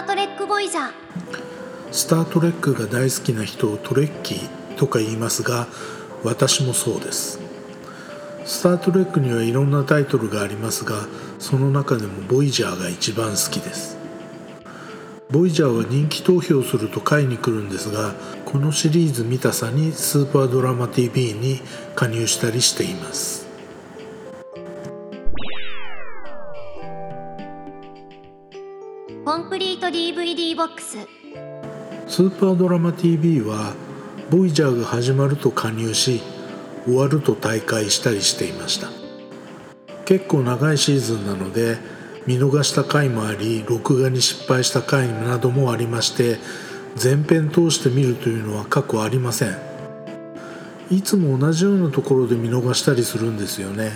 ー・トレック・ボイジャー。スター・トレックが大好きな人をトレッキーとか言いますが私もそうです。スター・トレックにはいろんなタイトルがありますがその中でもボイジャーが一番好きです。ボイジャーは人気投票すると下位に来るんですがこのシリーズ見たさにスーパードラマ TV に加入したりしています。コンプリート DVD ボックス。スーパードラマ TV はボイジャーが始まると加入し終わると大会したりしていました。結構長いシーズンなので見逃した回もあり録画に失敗した回などもありまして全編通して見るというのは過去ありません。いつも同じようなところで見逃したりするんですよね。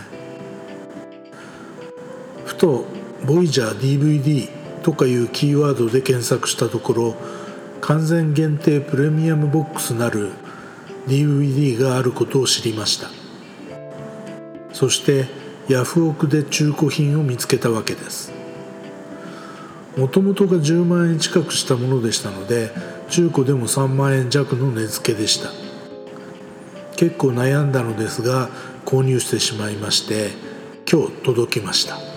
ふと「ボイジャー DVD」とかいうキーワードで検索したところ完全限定プレミアムボックスなる DVD があることを知りました。そしてヤフオクで中古品を見つけたわけです。もともとが10万円近くしたものでしたので中古でも3万円弱の値付けでした。結構悩んだのですが購入してしまいまして今日届きました。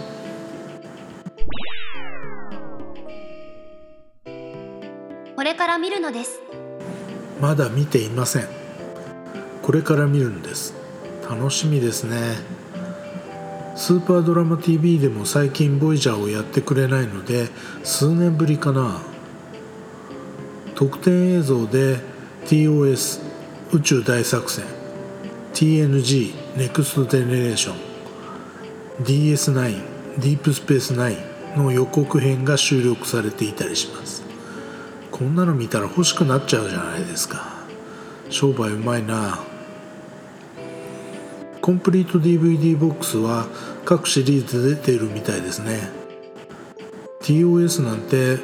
これから見るのです。まだ見ていません。これから見るんです。楽しみですね。スーパードラマ TV でも最近ボイジャーをやってくれないので数年ぶりかな。特典映像で TOS 宇宙大作戦。TNG ネクストジェネレーション DS9 ディープスペース9の予告編が収録されていたりします。こんなの見たら欲しくなっちゃうじゃないですか。商売うまいな。コンプリート DVD ボックスは各シリーズで出ているみたいですね。TOS なんて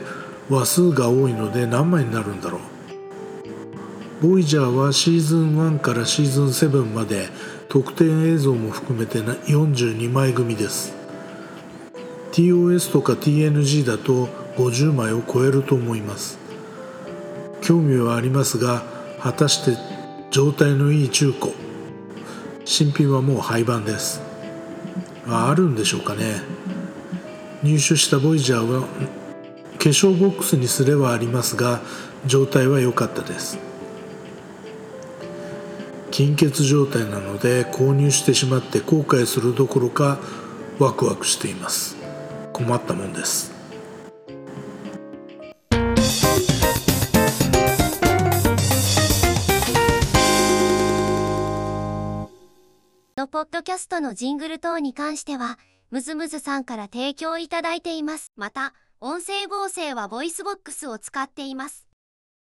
話数が多いので何枚になるんだろう。ボイジャーはシーズン1からシーズン7まで特典映像も含めて42枚組です。TOS とか TNG だと50枚を超えると思います。興味はありますが果たして状態のいい中古新品はもう廃盤です。ああるんでしょうかね。入手したボイジャーは化粧ボックスにすればありますが状態は良かったです。金欠状態なので購入してしまって後悔するどころかワクワクしています。困ったもんです。のポッドキャストのジングル等に関しては、ムズムズさんから提供いただいています。また、音声合成はボイスボックスを使っています。